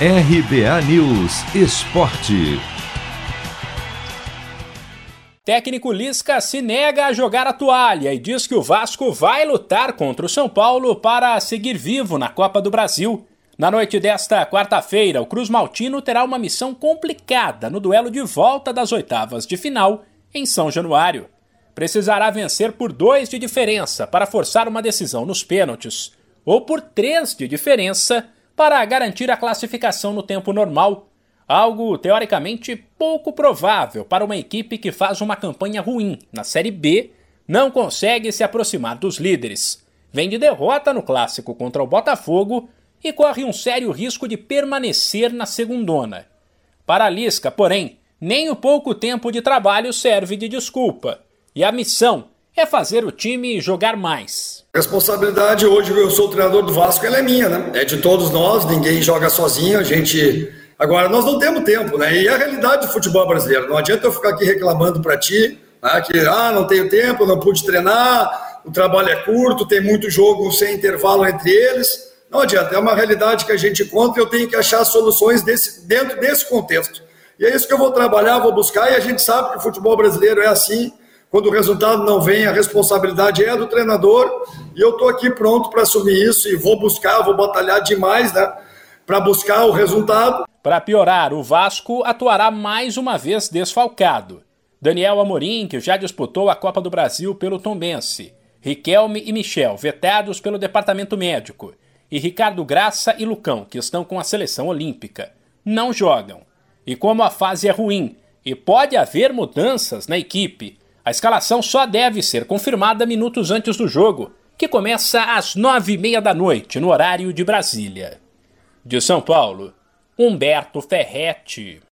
RBA News Esporte. Técnico Lisca se nega a jogar a toalha e diz que o Vasco vai lutar contra o São Paulo para seguir vivo na Copa do Brasil. Na noite desta quarta-feira, o Cruz Maltino terá uma missão complicada no duelo de volta das oitavas de final em São Januário. Precisará vencer por dois de diferença para forçar uma decisão nos pênaltis, ou por três de diferença para garantir a classificação no tempo normal, algo teoricamente pouco provável para uma equipe que faz uma campanha ruim na Série B, não consegue se aproximar dos líderes, vem de derrota no clássico contra o Botafogo e corre um sério risco de permanecer na segundona. Para a Lisca, porém, nem o pouco tempo de trabalho serve de desculpa, e a missão é fazer o time jogar mais. Responsabilidade hoje, eu sou o treinador do Vasco, ela é minha, né? É de todos nós, ninguém joga sozinho, a gente. Agora, nós não temos tempo, né? E é a realidade do futebol brasileiro. Não adianta eu ficar aqui reclamando para ti, né? que ah, não tenho tempo, não pude treinar, o trabalho é curto, tem muito jogo sem intervalo entre eles. Não adianta, é uma realidade que a gente encontra e eu tenho que achar soluções desse, dentro desse contexto. E é isso que eu vou trabalhar, vou buscar, e a gente sabe que o futebol brasileiro é assim quando o resultado não vem, a responsabilidade é do treinador e eu estou aqui pronto para assumir isso e vou buscar, vou batalhar demais, né? Para buscar o resultado. Para piorar, o Vasco atuará mais uma vez desfalcado. Daniel Amorim, que já disputou a Copa do Brasil pelo Tombense, Riquelme e Michel, vetados pelo departamento médico, e Ricardo Graça e Lucão, que estão com a seleção olímpica, não jogam. E como a fase é ruim e pode haver mudanças na equipe, a escalação só deve ser confirmada minutos antes do jogo, que começa às nove e meia da noite, no horário de Brasília. De São Paulo, Humberto Ferretti.